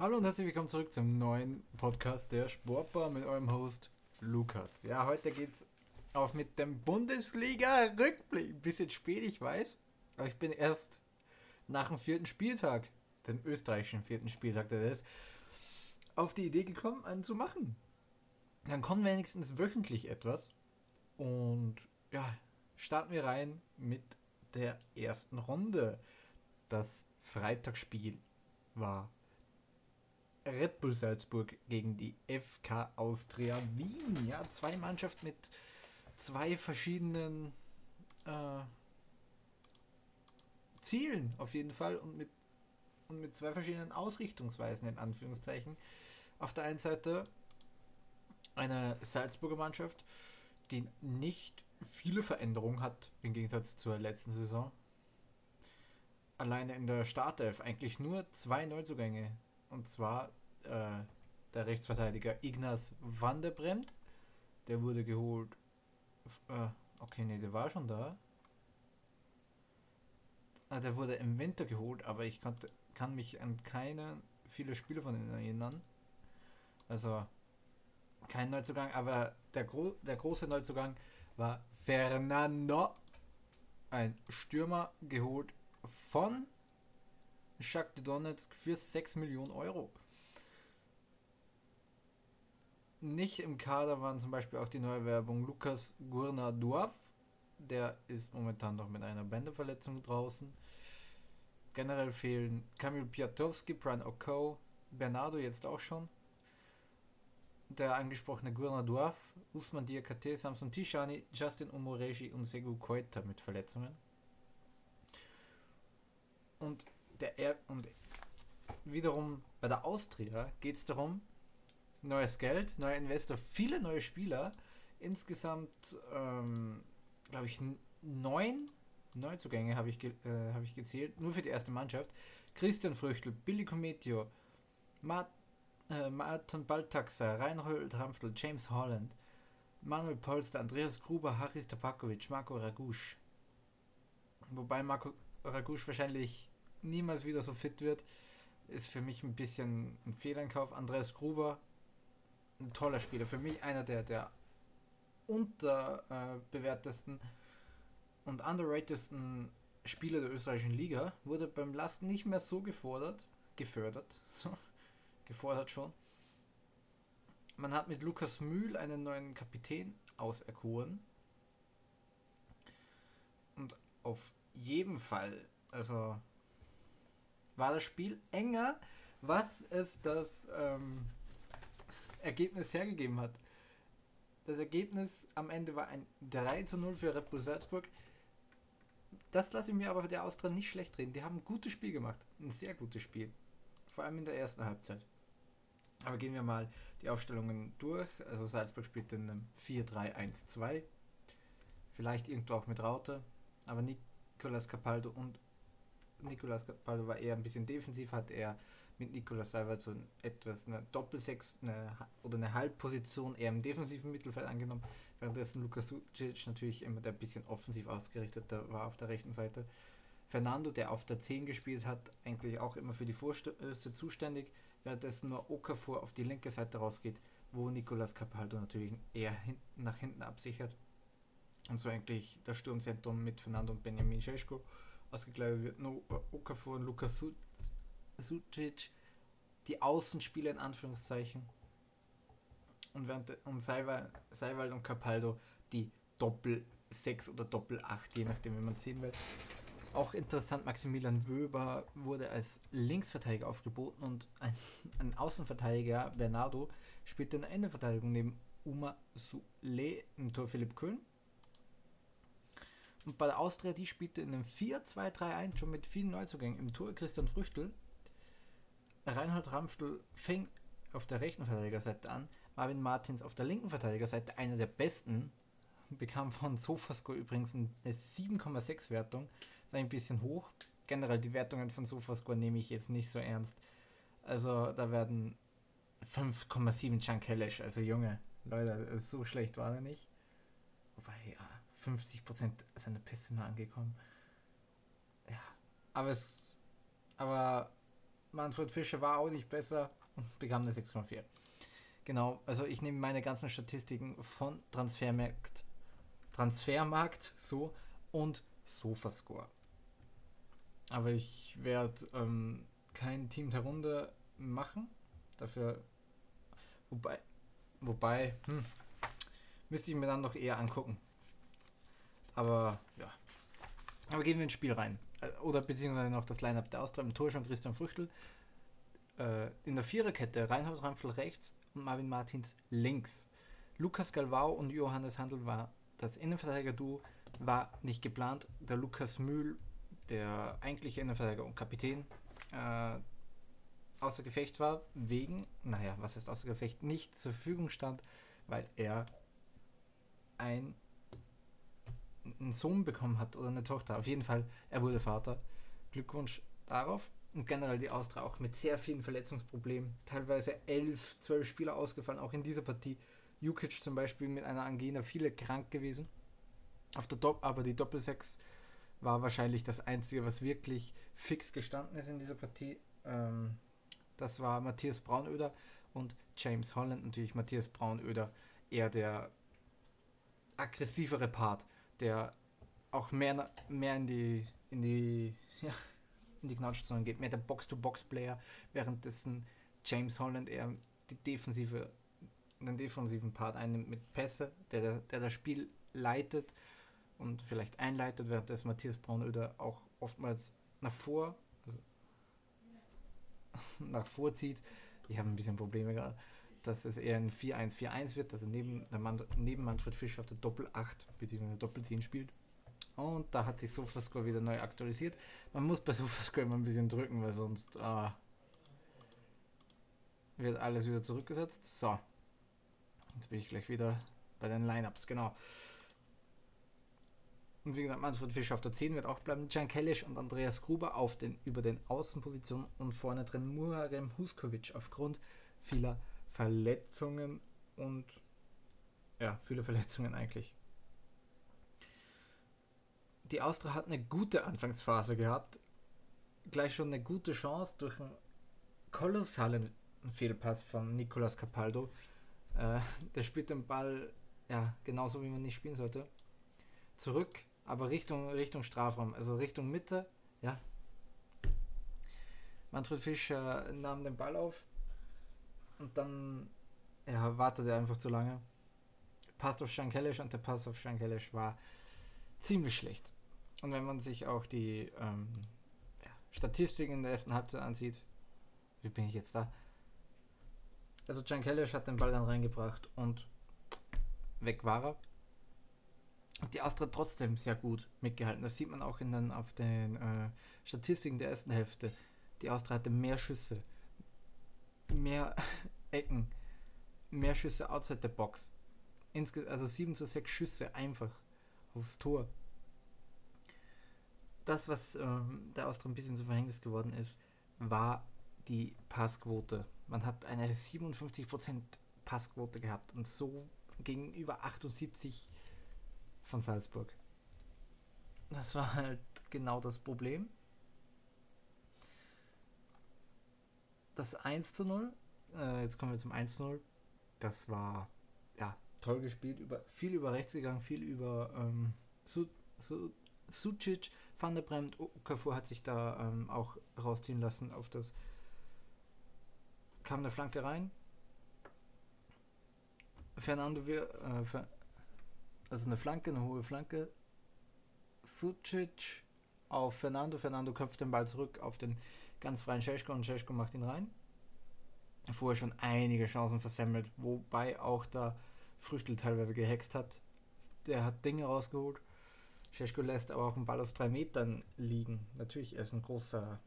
Hallo und herzlich willkommen zurück zum neuen Podcast der Sportbar mit eurem Host Lukas. Ja, heute geht's auf mit dem Bundesliga-Rückblick. Bisschen spät, ich weiß, aber ich bin erst nach dem vierten Spieltag, dem österreichischen vierten Spieltag, der ist, auf die Idee gekommen, einen zu machen. Dann kommen wenigstens wöchentlich etwas und ja, starten wir rein mit der ersten Runde. Das Freitagsspiel war Red Bull Salzburg gegen die FK Austria Wien. Ja, zwei Mannschaften mit zwei verschiedenen äh, Zielen auf jeden Fall und mit, und mit zwei verschiedenen Ausrichtungsweisen in Anführungszeichen. Auf der einen Seite eine Salzburger Mannschaft, die nicht viele Veränderungen hat im Gegensatz zur letzten Saison. Alleine in der Startelf eigentlich nur zwei Neuzugänge und zwar äh, der Rechtsverteidiger Ignaz van der. Der wurde geholt. Äh, okay, nee, der war schon da. Ah, der wurde im Winter geholt, aber ich konnte, kann mich an keine viele Spiele von ihnen erinnern. Also kein Neuzugang, aber der, Gro der große Neuzugang war Fernando. Ein Stürmer geholt von Shakhtar Donetsk für 6 Millionen Euro. Nicht im Kader waren zum Beispiel auch die neue Werbung Lukas Gurnadorf. Der ist momentan noch mit einer Bänderverletzung draußen. Generell fehlen Kamil Piatowski, Brian Oko, Bernardo jetzt auch schon. Der angesprochene Gurnadorf, Usman Diakate, Samson Tishani, Justin Omoreji und Segu Koita mit Verletzungen. Und der er und wiederum bei der Austria geht es darum, neues Geld, neuer Investor, viele neue Spieler. Insgesamt, ähm, glaube ich, neun Neuzugänge habe ich, äh, hab ich gezählt, nur für die erste Mannschaft. Christian Früchtel, Billy Cometio, Mart, äh, Martin Baltaxa, Reinhold Ramftl, James Holland, Manuel Polster, Andreas Gruber, Haris Tapakovic, Marco Ragusch. Wobei Marco Ragusch wahrscheinlich niemals wieder so fit wird, ist für mich ein bisschen ein Fehleinkauf. Andreas Gruber, ein toller Spieler. Für mich einer der, der unterbewertesten und underratedsten Spieler der österreichischen Liga. Wurde beim Last nicht mehr so gefordert, gefördert, so, gefordert schon. Man hat mit Lukas Mühl einen neuen Kapitän auserkoren. Und auf jeden Fall, also war das Spiel enger, was es das ähm, Ergebnis hergegeben hat. Das Ergebnis am Ende war ein 3 zu 0 für Red Bull Salzburg. Das lasse ich mir aber der Austria nicht schlecht reden. Die haben ein gutes Spiel gemacht. Ein sehr gutes Spiel. Vor allem in der ersten Halbzeit. Aber gehen wir mal die Aufstellungen durch. Also Salzburg spielt in einem 4-3-1-2. Vielleicht irgendwo auch mit Raute. Aber Nicolas Capaldo und Nicolas Capaldo war eher ein bisschen defensiv, hat er mit Nicolas so etwas eine Doppelsechs eine, oder eine Halbposition eher im defensiven Mittelfeld angenommen, währenddessen Lukas Sucic natürlich immer der bisschen offensiv ausgerichtet war auf der rechten Seite. Fernando, der auf der 10 gespielt hat, eigentlich auch immer für die Vorstöße zuständig, währenddessen nur Okafor auf die linke Seite rausgeht, wo Nicolas Capaldo natürlich eher hinten, nach hinten absichert. Und so eigentlich das Sturmzentrum mit Fernando und Benjamin Scheschko ausgekleidet wird. No, Okafor und Lukas Sucic, die Außenspieler in Anführungszeichen. Und, während, und Seiwald und Capaldo die Doppel 6 oder Doppel 8, je nachdem, wie man ziehen will. Auch interessant, Maximilian Wöber wurde als Linksverteidiger aufgeboten und ein, ein Außenverteidiger, Bernardo, spielte in der Innenverteidigung neben Uma Sule im Tor Philipp Köhn und bei der Austria, die spielte in einem 4-2-3-1 schon mit vielen Neuzugängen. Im Tor Christian Früchtel. Reinhard Ramftl fing auf der rechten Verteidigerseite an. Marvin Martins auf der linken Verteidigerseite, einer der besten. Bekam von Sofascore übrigens eine 7,6 Wertung. War ein bisschen hoch. Generell die Wertungen von Sofascore nehme ich jetzt nicht so ernst. Also da werden 5,7 Chunk Hellish. Also Junge, Leute, so schlecht war er nicht. Wobei, ja, 50% seiner Pässe nur angekommen. Ja, aber es, aber Manfred Fischer war auch nicht besser und bekam eine 6,4. Genau, also ich nehme meine ganzen Statistiken von Transfermarkt, Transfermarkt so und Sofascore. Aber ich werde ähm, kein Team der Runde machen. Dafür, wobei, wobei, hm, müsste ich mir dann noch eher angucken. Aber ja. Aber gehen wir ins Spiel rein. Äh, oder beziehungsweise noch das Line-Up der Austria. Im Tor schon Christian Früchtel. Äh, in der Viererkette Reinhard Rampfel rechts und Marvin Martins links. Lukas Galvao und Johannes Handel war das Innenverteidiger-Duo, war nicht geplant. Der Lukas Mühl, der eigentliche Innenverteidiger und Kapitän, äh, außer Gefecht war, wegen, naja, was heißt außer Gefecht, nicht zur Verfügung stand, weil er ein einen Sohn bekommen hat oder eine Tochter. Auf jeden Fall, er wurde Vater. Glückwunsch darauf. Und generell die Austria auch mit sehr vielen Verletzungsproblemen. Teilweise elf, zwölf Spieler ausgefallen, auch in dieser Partie. Jukic zum Beispiel mit einer Angina, viele krank gewesen. Auf der Top, aber die Doppelsechs war wahrscheinlich das Einzige, was wirklich fix gestanden ist in dieser Partie. Ähm, das war Matthias Braunöder und James Holland. Natürlich Matthias Braunöder eher der aggressivere Part der auch mehr, mehr in die, in die, ja, in die Knautschzone geht, mehr der Box-to-Box-Player, währenddessen James Holland eher die defensive, den defensiven Part einnimmt mit Pässe, der, der das Spiel leitet und vielleicht einleitet, während das Matthias Braunöder auch oftmals nach vor, also nach vorzieht. Ich habe ein bisschen Probleme gerade dass es eher ein 4-1-4-1 wird, dass er neben, Mann, neben Manfred Fischer auf der Doppel-8 bzw. Doppel-10 spielt. Und da hat sich SofaScore wieder neu aktualisiert. Man muss bei SofaScore immer ein bisschen drücken, weil sonst ah, wird alles wieder zurückgesetzt. So. Jetzt bin ich gleich wieder bei den Lineups, genau. Und wie gesagt, Manfred Fischer auf der 10 wird auch bleiben. Jan Kellisch und Andreas Gruber auf den, über den Außenpositionen und vorne drin Muharem Huskovic aufgrund vieler Verletzungen und ja, viele Verletzungen eigentlich. Die Austria hat eine gute Anfangsphase gehabt, gleich schon eine gute Chance durch einen kolossalen Fehlpass von Nicolas Capaldo. Äh, der spielt den Ball ja genauso wie man nicht spielen sollte. Zurück, aber Richtung, Richtung Strafraum, also Richtung Mitte, ja. Manfred Fischer nahm den Ball auf, und dann ja, wartet er einfach zu lange. Passt auf Shankelisch und der Pass auf Shankelisch war ziemlich schlecht. Und wenn man sich auch die ähm, Statistiken in der ersten Halbzeit ansieht, wie bin ich jetzt da? Also Jan Kellish hat den Ball dann reingebracht und weg war er. Und die Austria trotzdem sehr gut mitgehalten. Das sieht man auch in den, auf den äh, Statistiken der ersten Hälfte. Die Austria hatte mehr Schüsse, mehr Ecken, mehr Schüsse outside the box. Insge also 7 zu 6 Schüsse einfach aufs Tor. Das, was ähm, der Austria ein bisschen zu Verhängnis geworden ist, war die Passquote. Man hat eine 57% Passquote gehabt und so gegenüber 78 von Salzburg. Das war halt genau das Problem. Das 1 zu 0. Äh, jetzt kommen wir zum 1 zu 0. Das war ja toll gespielt, über, viel über rechts gegangen, viel über ähm, Su, Su, Sucic, Van der Bremt, Okafor hat sich da ähm, auch rausziehen lassen auf das kam eine Flanke rein. Fernando wir äh, also eine Flanke, eine hohe Flanke. Sucic auf Fernando. Fernando köpft den Ball zurück auf den ganz freien Scheschko und Scheschko macht ihn rein. Vorher schon einige Chancen versemmelt, wobei auch da Früchtel teilweise gehext hat. Der hat Dinge rausgeholt. Scheschko lässt aber auch einen Ball aus drei Metern liegen. Natürlich, er ist ein großer,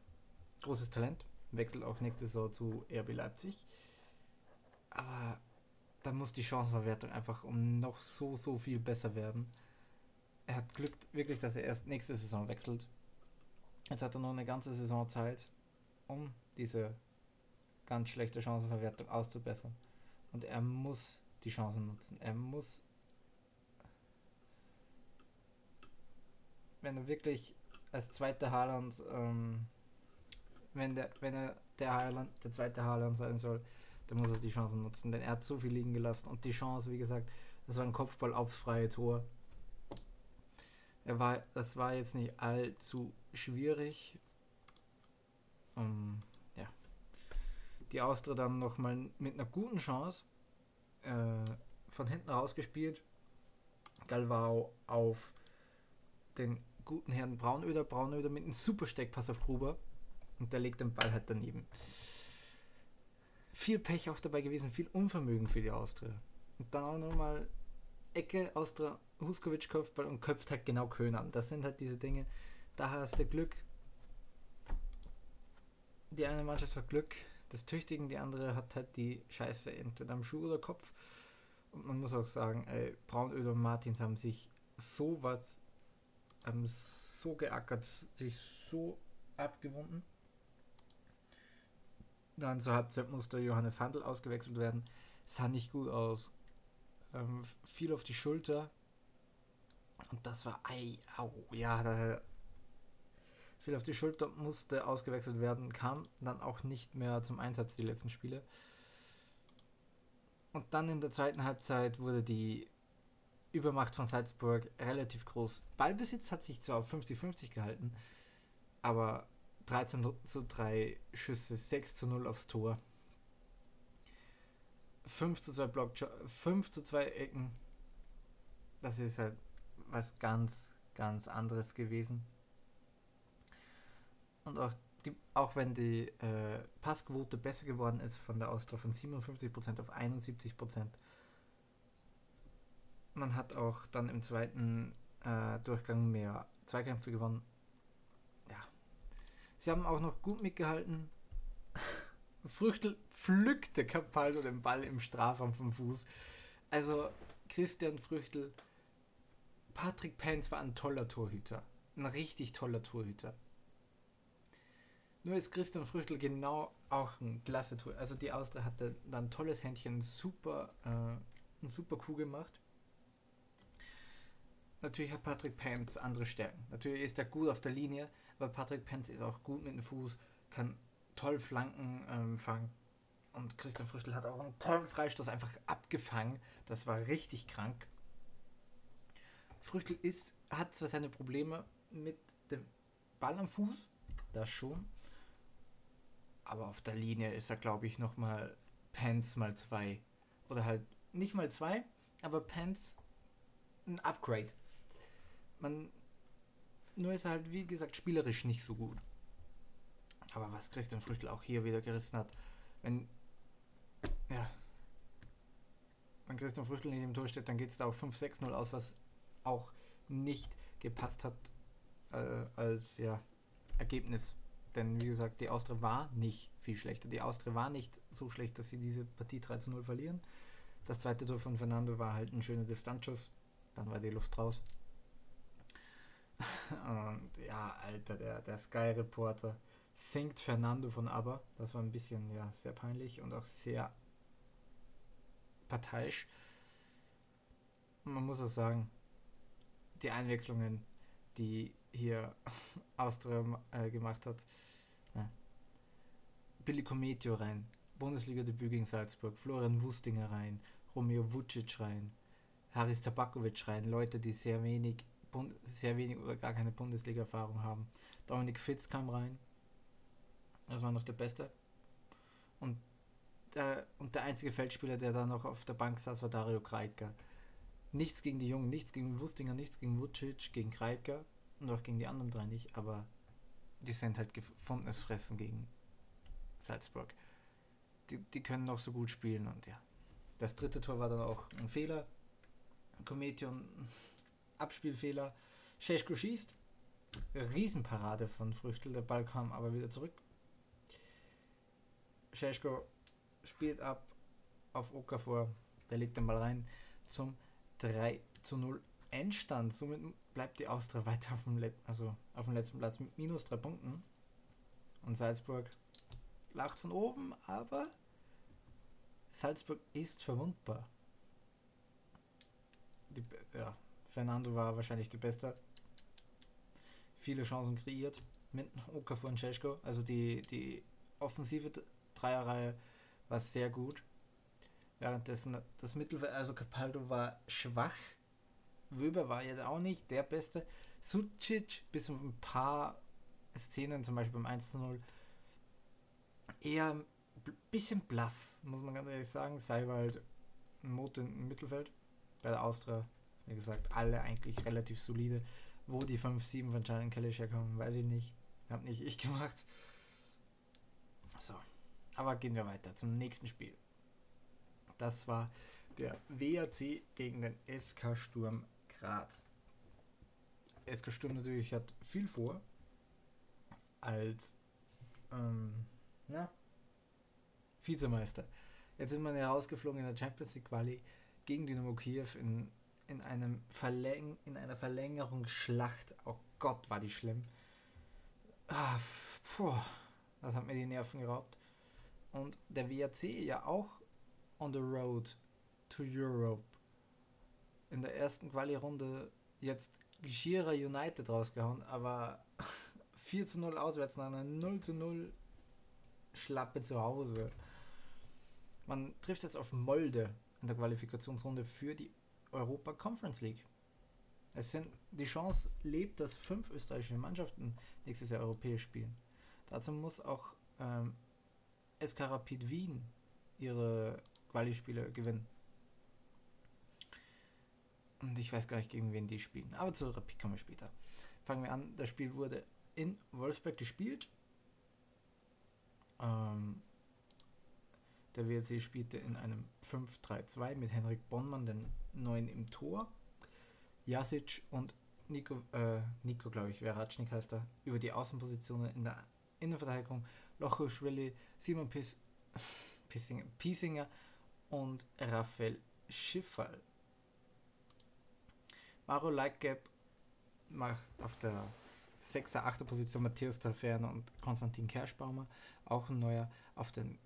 großes Talent. Wechselt auch nächste Saison zu RB Leipzig. Aber da muss die Chancenverwertung einfach um noch so, so viel besser werden. Er hat Glück wirklich, dass er erst nächste Saison wechselt. Jetzt hat er noch eine ganze Saison Zeit, um diese ganz schlechte Chancenverwertung auszubessern. Und er muss die Chancen nutzen. Er muss, wenn er wirklich als zweiter Haaland, ähm, wenn, der, wenn er der Haaland, der zweite Haaland sein soll, der muss er die Chancen nutzen, denn er hat so viel liegen gelassen und die Chance, wie gesagt, das war ein Kopfball aufs freie Tor. Er war, das war jetzt nicht allzu schwierig. Um, ja. Die Austria dann nochmal mit einer guten Chance äh, von hinten rausgespielt. Galvao auf den guten Herrn Braunöder. Braunöder mit einem super Steckpass auf Gruber. Und der legt den Ball halt daneben. Viel Pech auch dabei gewesen, viel Unvermögen für die Austria. Und dann auch nochmal Ecke, Austria, Huskovic Kopfball und köpft halt genau Köln an. Das sind halt diese Dinge, da hast du Glück. Die eine Mannschaft hat Glück des Tüchtigen, die andere hat halt die Scheiße entweder am Schuh oder Kopf. Und man muss auch sagen, ey, Braunöder und Martins haben sich sowas, haben so geackert, sich so abgewunden. Dann zur Halbzeit musste Johannes Handel ausgewechselt werden. Sah nicht gut aus. Ähm, fiel auf die Schulter. Und das war, ei, au, ja, da fiel auf die Schulter, musste ausgewechselt werden, kam dann auch nicht mehr zum Einsatz die letzten Spiele. Und dann in der zweiten Halbzeit wurde die Übermacht von Salzburg relativ groß. Ballbesitz hat sich zwar auf 50-50 gehalten, aber 13 zu 3 Schüsse, 6 zu 0 aufs Tor. 5 zu 2 Block, 5 zu 2 Ecken. Das ist halt was ganz, ganz anderes gewesen. Und auch, die, auch wenn die äh, Passquote besser geworden ist von der Austria von 57% auf 71%, man hat auch dann im zweiten äh, Durchgang mehr Zweikämpfe gewonnen. Ja. Sie haben auch noch gut mitgehalten. Früchtel pflückte Capaldo den Ball im Strafraum vom Fuß. Also Christian Früchtel, Patrick Pence war ein toller Torhüter. Ein richtig toller Torhüter. Nur ist Christian Früchtel genau auch ein klasse Tor. Also die Austria hatte dann ein tolles Händchen, super, äh, super Coup gemacht. Natürlich hat Patrick Pence andere Stärken. Natürlich ist er gut auf der Linie, aber Patrick Pence ist auch gut mit dem Fuß, kann toll Flanken ähm, fangen. Und Christian Früchtel hat auch einen tollen Freistoß einfach abgefangen. Das war richtig krank. Früchtel ist, hat zwar seine Probleme mit dem Ball am Fuß, das schon. Aber auf der Linie ist er, glaube ich, nochmal Pants mal zwei. Oder halt nicht mal zwei, aber Pants ein Upgrade. Man, nur ist er halt, wie gesagt, spielerisch nicht so gut. Aber was Christian Früchtel auch hier wieder gerissen hat, wenn, ja, wenn Christian Früchtel nicht im Tor steht, dann geht es da auch 5-6-0 aus, was auch nicht gepasst hat äh, als ja, Ergebnis. Denn wie gesagt, die Austria war nicht viel schlechter. Die Austria war nicht so schlecht, dass sie diese Partie 3 0 verlieren. Das zweite Tor von Fernando war halt ein schöner Distanzschuss. Dann war die Luft raus. Und ja, Alter, der, der Sky-Reporter singt Fernando von ABBA. Das war ein bisschen, ja, sehr peinlich und auch sehr parteiisch. Man muss auch sagen, die Einwechslungen, die hier Austria äh, gemacht hat. Billy Cometio rein, Bundesliga-Debüt gegen Salzburg, Florian Wustinger rein, Romeo Vucic rein, Haris Tabakovic rein, Leute, die sehr wenig, sehr wenig oder gar keine Bundesliga-Erfahrung haben. Dominik Fitz kam rein, das war noch der Beste. Und der, und der einzige Feldspieler, der da noch auf der Bank saß, war Dario Kreiker. Nichts gegen die Jungen, nichts gegen Wustinger, nichts gegen Vucic, gegen Kreiker und auch gegen die anderen drei nicht, aber die sind halt gefundenes Fressen gegen Salzburg. Die, die können noch so gut spielen und ja. Das dritte Tor war dann auch ein Fehler. Kometion, Abspielfehler. Scheschko schießt. Riesenparade von Früchtel. Der Ball kam aber wieder zurück. Scheschko spielt ab auf Okafor. Der legt den Ball rein zum 3 zu 0 Endstand. Somit bleibt die Austria weiter auf dem, Let also auf dem letzten Platz mit minus 3 Punkten. Und Salzburg lacht von oben, aber Salzburg ist verwundbar. Die, ja, Fernando war wahrscheinlich die Beste. Viele Chancen kreiert mit Okafor und Cesko. Also die, die offensive Dreierreihe war sehr gut. Währenddessen das Mittelfeld, also Capaldo war schwach. Wöber war jetzt auch nicht der Beste. Sucic bis auf ein paar Szenen, zum Beispiel beim 1-0, eher ein bisschen blass, muss man ganz ehrlich sagen. Sei ein Motor im Mittelfeld. Bei der Austria, wie gesagt, alle eigentlich relativ solide. Wo die 5-7 von Giant Kelly herkommen, weiß ich nicht. Hab nicht ich gemacht. So. Aber gehen wir weiter zum nächsten Spiel. Das war der WAC gegen den SK Sturm Graz. SK Sturm natürlich hat viel vor als ähm, na, Vizemeister. Jetzt sind wir ja rausgeflogen in der Champions League Quali gegen Dynamo Kiew in, in, einem Verläng in einer Verlängerungsschlacht. Oh Gott, war die schlimm. Ah, puh, das hat mir die Nerven geraubt. Und der WAC ja auch on the road to Europe. In der ersten Quali-Runde jetzt Gira United rausgehauen, aber 4 zu 0 auswärts nach einer 0 zu 0 Schlappe zu Hause. Man trifft jetzt auf Molde in der Qualifikationsrunde für die Europa Conference League. Es sind, die Chance lebt, dass fünf österreichische Mannschaften nächstes Jahr europäisch spielen. Dazu muss auch ähm, SK Rapid Wien ihre Quali-Spiele gewinnen. Und ich weiß gar nicht, gegen wen die spielen. Aber zu Rapid kommen wir später. Fangen wir an. Das Spiel wurde in Wolfsburg gespielt. Ähm, der WRC spielte in einem 5-3-2 mit Henrik Bonnmann, den neuen im Tor. Jasic und Nico, äh, Nico glaube ich, Veratschnik heißt er, über die Außenpositionen in der Innenverteidigung. Lochoschwili, Simon Piss, Pissinger, Piesinger und Raphael Schifferl. Maro Leitgeb macht auf der 6er, 8er Position Matthäus Taferne und Konstantin Kerschbaumer. Auch ein neuer auf den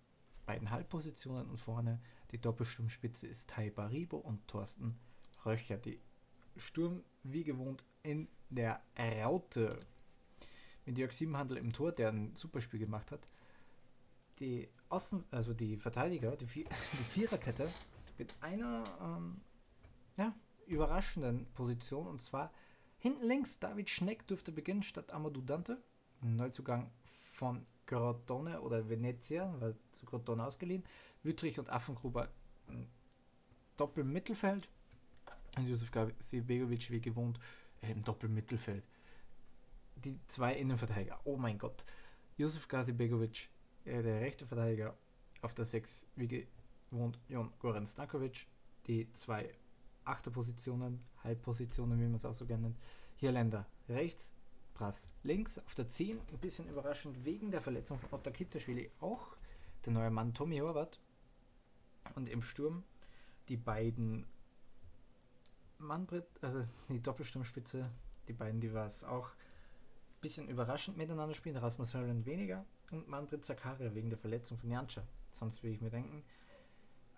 beiden Halbpositionen und vorne die Doppelsturmspitze ist Tai Baribo und Thorsten Röcher. Die Sturm wie gewohnt in der Raute. Mit Jörg Siebenhandel im Tor, der ein super Spiel gemacht hat. Die Außen, also die Verteidiger, die, die Viererkette mit einer ähm, ja, überraschenden Position und zwar Hinten links David Schneck dürfte beginnen statt Amadou Dante. Neuzugang von Crotone oder Venezia, war zu Crotone ausgeliehen. Wüttrich und Affengruber Doppelmittelfeld. Und Josef Sibegovic wie gewohnt äh, im Doppelmittelfeld. Die zwei Innenverteidiger. Oh mein Gott. Josef Gazibegovic, äh, der rechte Verteidiger, auf der 6 wie gewohnt Jon Goran Stankovic. Die zwei Achterpositionen, Halbpositionen, wie man es auch so gerne nennt. Hier Länder rechts, Brass links, auf der 10 ein bisschen überraschend wegen der Verletzung von Otta Kiptaschwili auch der neue Mann Tommy Horvath und im Sturm die beiden Manfred, also die Doppelsturmspitze, die beiden, die war es auch ein bisschen überraschend miteinander spielen, Rasmus Hörland weniger und Manfred Zakaria wegen der Verletzung von Janscha. Sonst würde ich mir denken,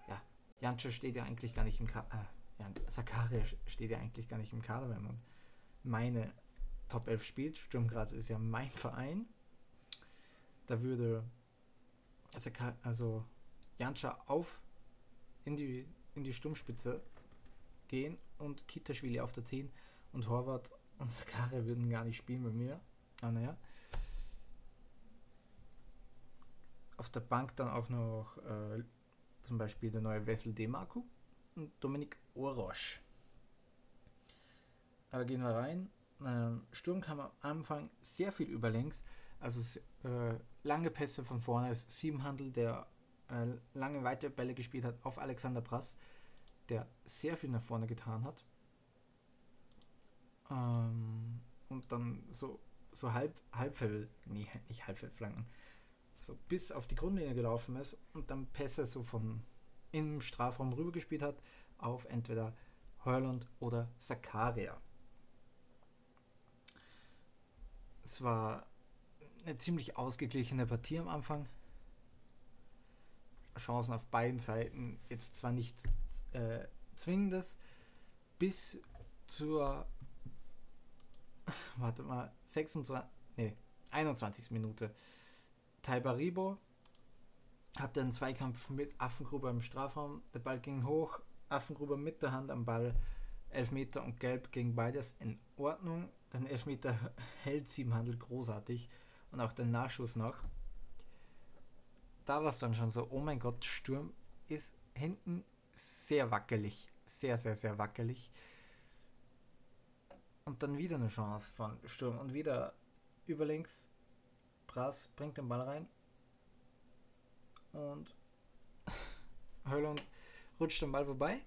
ja, Janscha steht ja eigentlich gar nicht im Kader. Äh, ja, Sakaria steht ja eigentlich gar nicht im Kader, wenn man meine Top 11 spielt. Sturm Graz ist ja mein Verein. Da würde also Janscha auf in die, in die Sturmspitze gehen und Kitaschwili auf der 10 und Horvath und Sakaria würden gar nicht spielen bei mir. Ah, naja. Auf der Bank dann auch noch äh, zum Beispiel der neue Wessel Demarco und Dominik Orosch. Aber gehen wir rein. Ähm, Sturm kam am Anfang sehr viel über links. Also äh, lange Pässe von vorne. Siebenhandel, der äh, lange weite Bälle gespielt hat auf Alexander Brass, der sehr viel nach vorne getan hat. Ähm, und dann so, so halb, Halbfeld, nee, nicht Halbfeldflanken, so bis auf die Grundlinie gelaufen ist und dann Pässe so von im Strafraum rübergespielt hat auf entweder Hurland oder Sakaria. Es war eine ziemlich ausgeglichene Partie am Anfang. Chancen auf beiden Seiten jetzt zwar nicht äh, zwingendes, bis zur warte mal 26 nee, 21. Minute Taibaribo hatte einen Zweikampf mit Affengruber im Strafraum. Der Ball ging hoch, Affengruber mit der Hand am Ball. Elfmeter und Gelb ging beides in Ordnung. Den Elfmeter hält sie im Handel großartig und auch den Nachschuss noch. Da war es dann schon so, oh mein Gott, Sturm ist hinten sehr wackelig. Sehr, sehr, sehr wackelig. Und dann wieder eine Chance von Sturm und wieder über links. Brass bringt den Ball rein. Und Höllund rutscht den Ball vorbei.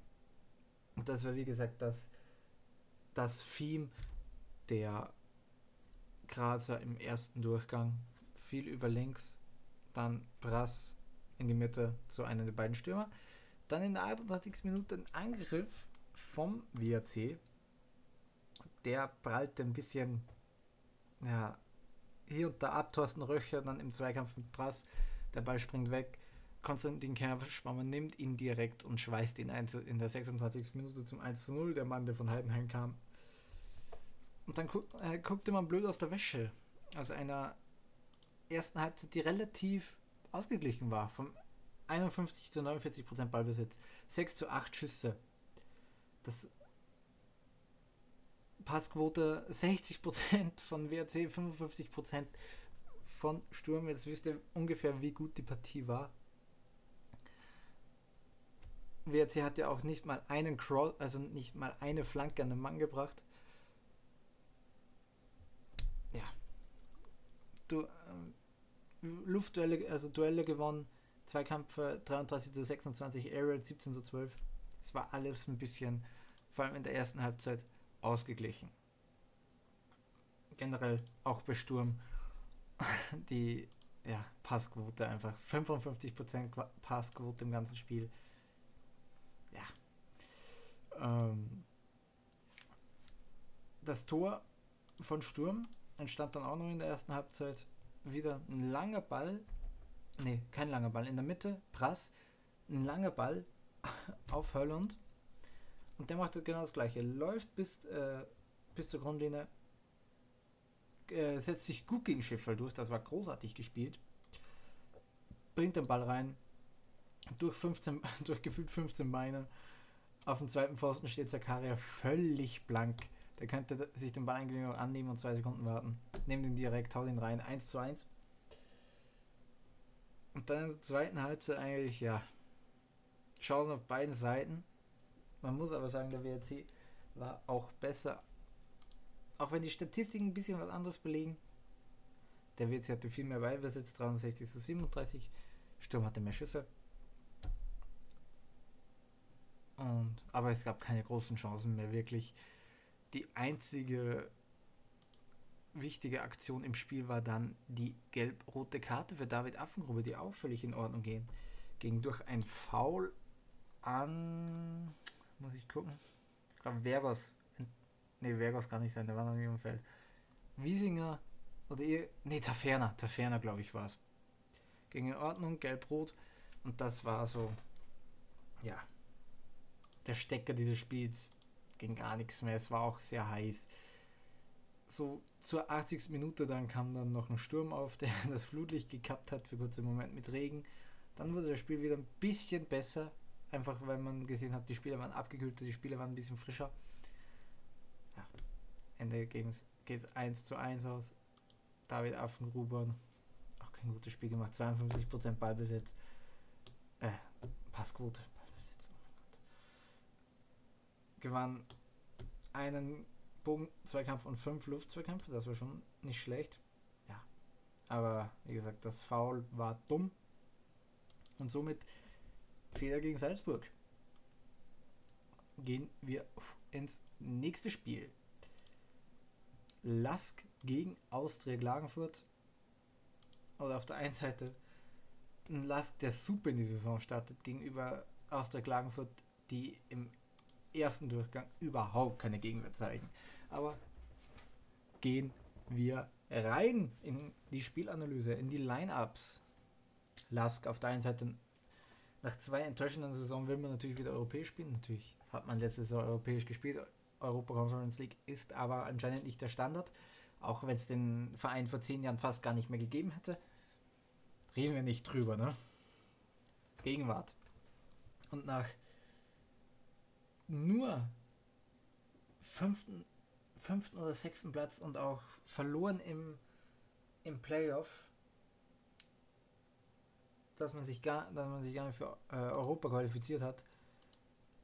Und das war wie gesagt das, das Theme der Grazer im ersten Durchgang. Viel über links, dann Brass in die Mitte zu einem der beiden Stürmer. Dann in der 38. Minute ein Angriff vom WAC. Der prallt ein bisschen ja, hier und da ab. Thorsten Röcher dann im Zweikampf mit Brass. Der Ball springt weg. Konstantin Kerschbaumer nimmt ihn direkt und schweißt ihn ein in der 26. Minute zum 1 zu 0. Der Mann, der von Heidenheim kam. Und dann gu äh, guckte man blöd aus der Wäsche. Aus einer ersten Halbzeit, die relativ ausgeglichen war. Vom 51 zu 49 Prozent Ballbesitz. 6 zu 8 Schüsse. Das Passquote 60 Prozent von WRC, 55 Prozent von Sturm. Jetzt wisst ihr ungefähr, wie gut die Partie war. WRC hat ja auch nicht mal einen Crawl, also nicht mal eine Flanke an den Mann gebracht. Ja. Du, äh, Luftduelle, also Duelle gewonnen, Zweikämpfe 33 zu 26, Aerial 17 zu 12. Es war alles ein bisschen, vor allem in der ersten Halbzeit, ausgeglichen. Generell auch bei Sturm die ja, Passquote einfach 55% Passquote im ganzen Spiel. Ja. Ähm, das Tor von Sturm entstand dann auch noch in der ersten Halbzeit. Wieder ein langer Ball. Ne, kein langer Ball. In der Mitte, Prass. Ein langer Ball auf Hölland. Und der macht genau das gleiche. Läuft bis, äh, bis zur Grundlinie. Äh, setzt sich gut gegen Schiffer durch. Das war großartig gespielt. Bringt den Ball rein. Durch, 15, durch gefühlt 15 Beine. Auf dem zweiten Pfosten steht Zakaria völlig blank. Der könnte sich den Ball eigentlich annehmen und zwei Sekunden warten. Nimmt ihn direkt, haut ihn rein. 1 zu 1. Und dann in der zweiten Halbzeit eigentlich, ja, schauen auf beiden Seiten. Man muss aber sagen, der WRC war auch besser. Auch wenn die Statistiken ein bisschen was anderes belegen. Der WRC hatte viel mehr Ballbesitz, 63 zu 37. Sturm hatte mehr Schüsse. Und, aber es gab keine großen Chancen mehr, wirklich. Die einzige wichtige Aktion im Spiel war dann die gelb-rote Karte für David Affengrube, die auch völlig in Ordnung ging. Ging durch ein Foul an muss ich gucken. Ich glaube, Vergos. Ne, Vergos kann nicht sein, der war noch nicht im Feld. Wiesinger oder ihr. Ne, Taferner. Taferner, glaube ich, war es. Ging in Ordnung, gelb-rot. Und das war so. Ja. Der Stecker dieses Spiels. Ging gar nichts mehr. Es war auch sehr heiß. So zur 80. Minute dann kam dann noch ein Sturm auf, der das Flutlicht gekappt hat für kurzen Moment mit Regen. Dann wurde das Spiel wieder ein bisschen besser. Einfach weil man gesehen hat, die Spieler waren abgekühlter, die Spieler waren ein bisschen frischer. Ende geht es 1 zu 1 aus. David Affengruber, auch kein gutes Spiel gemacht. 52% Ballbesitz. Äh, Passquote. Ballbesitz, oh mein Gott. Gewann einen Bogen, Zweikampf und fünf Luftzweikämpfe. Das war schon nicht schlecht. Ja. Aber wie gesagt, das Foul war dumm. Und somit Fehler gegen Salzburg. Gehen wir ins nächste Spiel. Lask gegen Austria Klagenfurt. Oder auf der einen Seite ein Lask, der super in die Saison startet, gegenüber Austria Klagenfurt, die im ersten Durchgang überhaupt keine Gegenwehr zeigen. Aber gehen wir rein in die Spielanalyse, in die Lineups. Lask auf der einen Seite nach zwei enttäuschenden Saison will man natürlich wieder europäisch spielen. Natürlich hat man letzte Saison europäisch gespielt. Europa Conference League ist aber anscheinend nicht der Standard. Auch wenn es den Verein vor zehn Jahren fast gar nicht mehr gegeben hätte. Reden wir nicht drüber, ne? Gegenwart. Und nach nur fünften, fünften oder sechsten Platz und auch verloren im, im Playoff, dass man sich gar, dass man sich gar nicht für äh, Europa qualifiziert hat,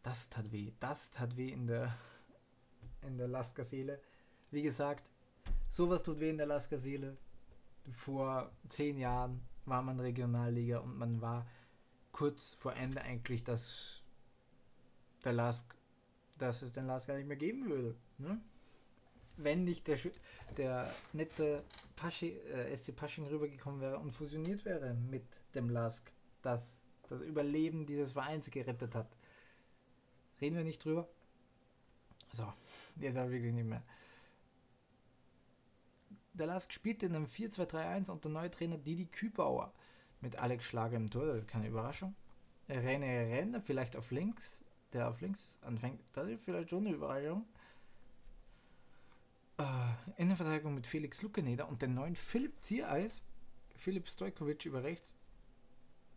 das tat weh. Das tat weh in der, in der Lasker-Seele. Wie gesagt, sowas tut weh in der Lasker-Seele. Vor zehn Jahren war man Regionalliga und man war kurz vor Ende eigentlich, dass der Lask, dass es den Lask gar nicht mehr geben würde. Ne? Wenn nicht der, der nette Paschi, äh, SC Pasching rübergekommen wäre und fusioniert wäre mit dem Lask, das das Überleben dieses Vereins gerettet hat. Reden wir nicht drüber? So, jetzt aber wirklich nicht mehr. Der Lask spielte in einem 4-2-3-1 unter neue Trainer Didi Kübauer mit Alex Schlager im Tor, das ist keine Überraschung. René Renner vielleicht auf links, der auf links anfängt, das ist vielleicht schon eine Überraschung. Äh, Innenverteidigung mit Felix Lukeneder und den neuen Philipp Ziereis, Philipp Stojkovic über rechts,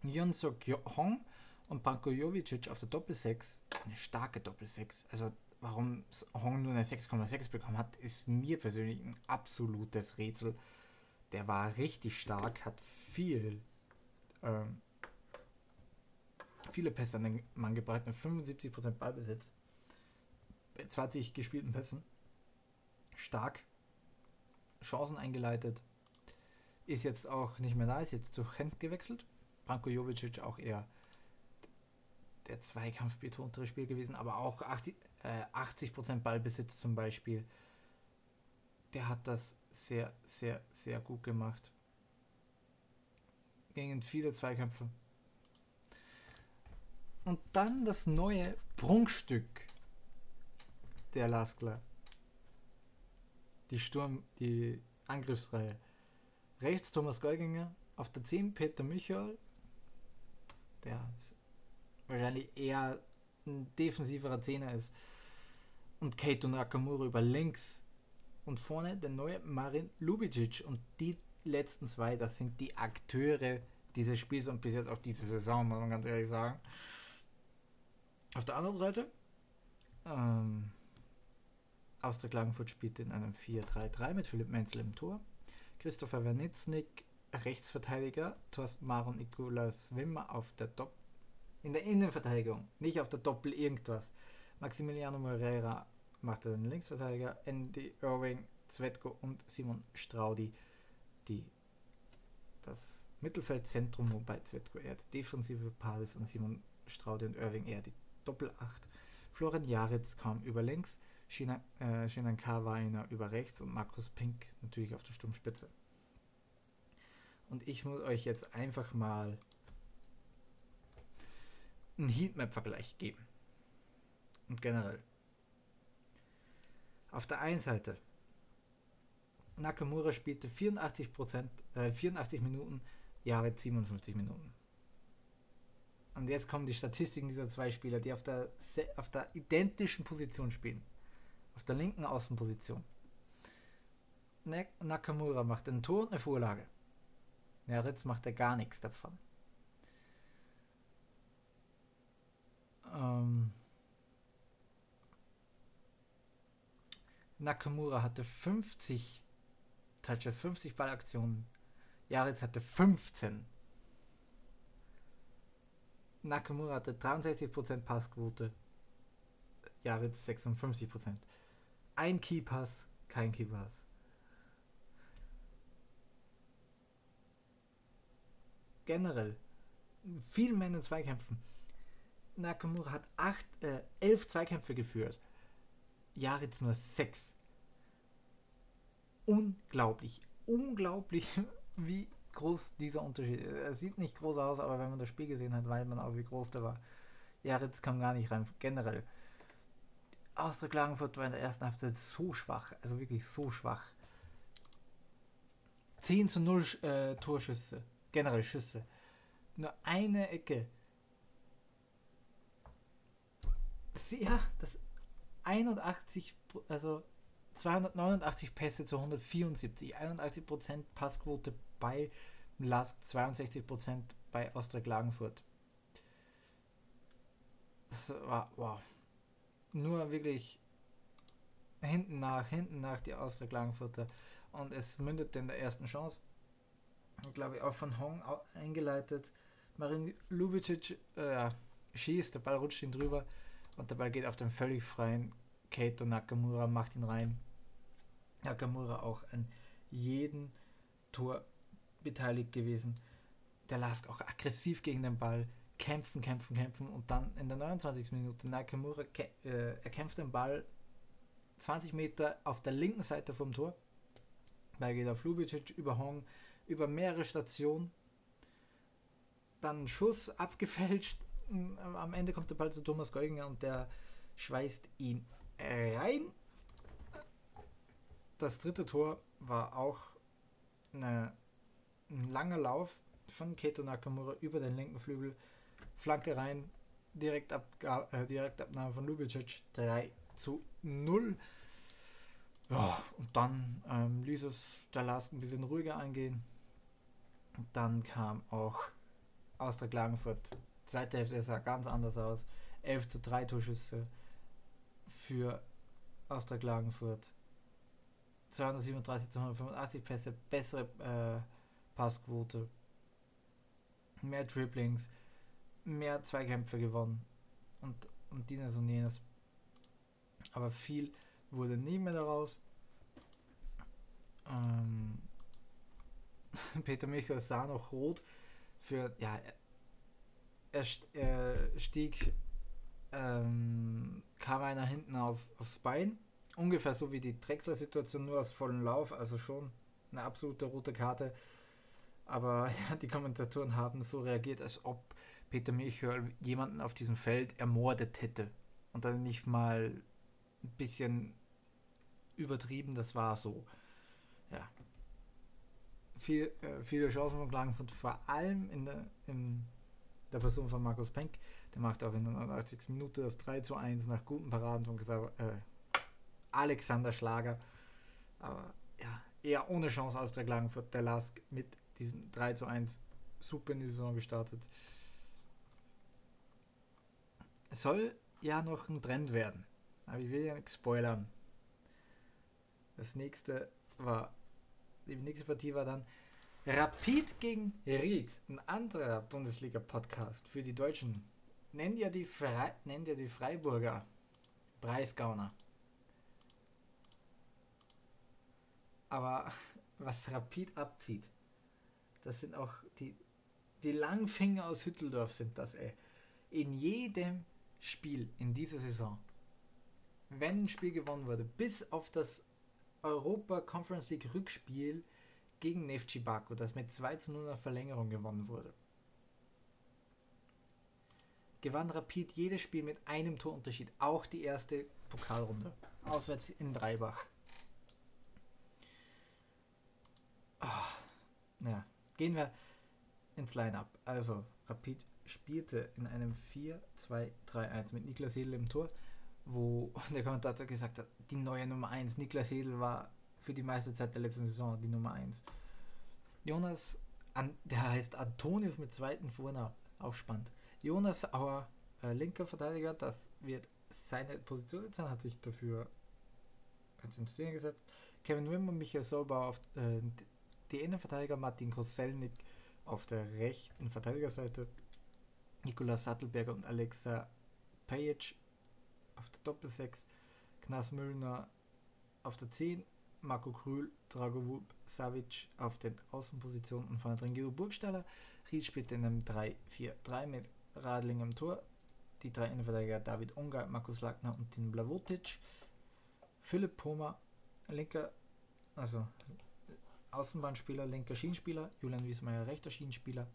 Jon Sok Hong und Branko Jovicic auf der Doppel-6. Eine starke Doppel-6. Also warum Hong nur eine 6,6 bekommen hat, ist mir persönlich ein absolutes Rätsel. Der war richtig stark, hat viel ähm, viele Pässe an den Mann gebracht, mit 75% Ballbesitz. Bei 20 gespielten Pässen. Stark. Chancen eingeleitet. Ist jetzt auch nicht mehr da, ist jetzt zu Hent gewechselt. Branko Jovicic auch eher der Zweikampf betontere Spiel gewesen, aber auch 80, äh, 80% Ballbesitz zum Beispiel. Der hat das sehr, sehr, sehr gut gemacht. Gingen viele Zweikämpfe. Und dann das neue Prunkstück der Laskler. Die Sturm, die Angriffsreihe. Rechts Thomas Golginger, auf der 10 Peter Michael, der wahrscheinlich eher ein defensiverer Zehner ist. Und Keito Nakamura über links. Und vorne der neue Marin Lubicic. Und die letzten zwei, das sind die Akteure dieses Spiels und bis jetzt auch diese Saison, muss man ganz ehrlich sagen. Auf der anderen Seite, ähm, Austria Klagenfurt spielte in einem 4-3-3 mit Philipp Menzel im Tor. Christopher Wernitznik, Rechtsverteidiger, Thorsten Mar und Nikolaus Wimmer auf der Top in der Innenverteidigung, nicht auf der Doppel irgendwas. Maximiliano Moreira machte den Linksverteidiger, Andy Irving, Zvetko und Simon Straudi die das Mittelfeldzentrum, wobei Zvetko eher die defensive Part ist und Simon Straudi und Irving eher die Doppelacht. Florian Jaritz kam über links, Shinan, äh, Kawainer über rechts und Markus Pink natürlich auf der Sturmspitze. Und ich muss euch jetzt einfach mal einen Heatmap-Vergleich geben. Und generell. Auf der einen Seite, Nakamura spielte 84%, äh, 84 Minuten, Jahre 57 Minuten. Und jetzt kommen die Statistiken dieser zwei Spieler, die auf der, auf der identischen Position spielen. Auf der linken Außenposition. Nakamura macht ein Tor und eine Vorlage. Neritz macht er gar nichts davon. Ähm, Nakamura hatte 50 Touches, 50 Ballaktionen. Jaritz hatte 15. Nakamura hatte 63% Passquote. Jaritz 56%. Ein Keypass, kein Keypass. Generell viel mehr in den Zweikämpfen. Nakamura hat acht, äh, elf Zweikämpfe geführt. Jaritz nur sechs. Unglaublich, unglaublich, wie groß dieser Unterschied ist. Er sieht nicht groß aus, aber wenn man das Spiel gesehen hat, weiß man auch, wie groß der war. Jaritz kam gar nicht rein, generell. Austria Klagenfurt war in der ersten Halbzeit so schwach, also wirklich so schwach. 10 zu 0 äh, Torschüsse, generell Schüsse. Nur eine Ecke sehr, das 81, also 289 Pässe zu 174, 81% Passquote bei Lask, 62% bei Austria Klagenfurt. das war wow. Nur wirklich hinten nach, hinten nach die Austria Klagenfurter und es mündete in der ersten Chance. Glaube ich auch von Hong eingeleitet. Marin Lubicic äh, schießt, der Ball rutscht ihn drüber und der Ball geht auf den völlig freien Kato Nakamura, macht ihn rein. Nakamura auch an jedem Tor beteiligt gewesen. Der Lask auch aggressiv gegen den Ball, kämpfen, kämpfen, kämpfen und dann in der 29. Minute Nakamura äh, erkämpft den Ball 20 Meter auf der linken Seite vom Tor. Ball geht auf Lubicic über Hong, über mehrere Stationen. Dann Schuss abgefälscht. Am Ende kommt der Ball zu Thomas Geuginger und der schweißt ihn rein. Das dritte Tor war auch eine, ein langer Lauf von Keto Nakamura über den linken Flügel. Flanke rein, direkt, ab, äh, Direktabnahme von Lubicic 3 zu 0. Ja, und dann ähm, ließ es der Lask ein bisschen ruhiger angehen. Und dann kam auch aus der Klagenfurt. Zweite Hälfte sah ganz anders aus. 11 zu 3 Torschüsse für Austria Klagenfurt. 237 zu 185 Pässe, bessere äh, Passquote, mehr Dribblings, mehr Zweikämpfe gewonnen und, und dieses und jenes. Aber viel wurde nie mehr daraus. Ähm, Peter Michael sah noch rot für, ja, er, er stieg, ähm, kam einer hinten auf, aufs Bein ungefähr so wie die Drechsler-Situation, nur aus vollem Lauf, also schon eine absolute rote Karte. Aber ja, die Kommentatoren haben so reagiert, als ob Peter Michael jemanden auf diesem Feld ermordet hätte. Und dann nicht mal ein bisschen übertrieben, das war so. Ja. Viel, äh, viele Chancen von vor allem in der, in der Person von Markus Penck. Der macht auch in der 89. Minute das 3 zu 1 nach guten Paraden von äh, Alexander Schlager. Aber ja, eher ohne Chance aus der Klagenfurt. Der Lask mit diesem 3 zu 1 super in die Saison gestartet. Es soll ja noch ein Trend werden. Aber ich will ja nichts spoilern. Das nächste war, die nächste Partie war dann Rapid gegen Ried, ein anderer Bundesliga-Podcast für die Deutschen. Nennt ja die, Fre nennt ja die Freiburger Preisgauner. Aber was Rapid abzieht, das sind auch die, die Langfinger aus Hütteldorf sind das, ey. In jedem Spiel in dieser Saison, wenn ein Spiel gewonnen wurde, bis auf das Europa Conference League Rückspiel gegen Neftchi Baku, das mit 2 zu 0 nach Verlängerung gewonnen wurde, gewann Rapid jedes Spiel mit einem Torunterschied, auch die erste Pokalrunde, auswärts in Dreibach. Oh, ja, gehen wir ins Line-Up. Also, Rapid spielte in einem 4-2-3-1 mit Niklas Hedel im Tor, wo der Kommentator gesagt hat, die neue Nummer 1. Niklas Hedel war für die meiste Zeit der letzten Saison die Nummer 1. Jonas, an, der heißt Antonius mit zweiten Vornamen, auch spannend. Jonas Auer, äh, linker Verteidiger, das wird seine Position sein, hat sich dafür ins Szene gesetzt. Kevin Wimmer, Michael Solbauer auf äh, die Innenverteidiger Martin Koselnik auf der rechten Verteidigerseite, Nikolaus Sattelberger und Alexa Pajic auf der Doppelsechs, Knas Müllner auf der 10, Marco Krül, Dragowub, Savic auf den Außenpositionen und vorne drin Guido Burgstaller. Ried spielt in einem 3-4-3 mit Radling im Tor. Die drei Innenverteidiger David Ungar, Markus Lackner und Tin Blavotic. Philipp Poma, linker, also Außenbahnspieler, linker Schienenspieler, Julian Wiesmeier rechter Schienenspieler,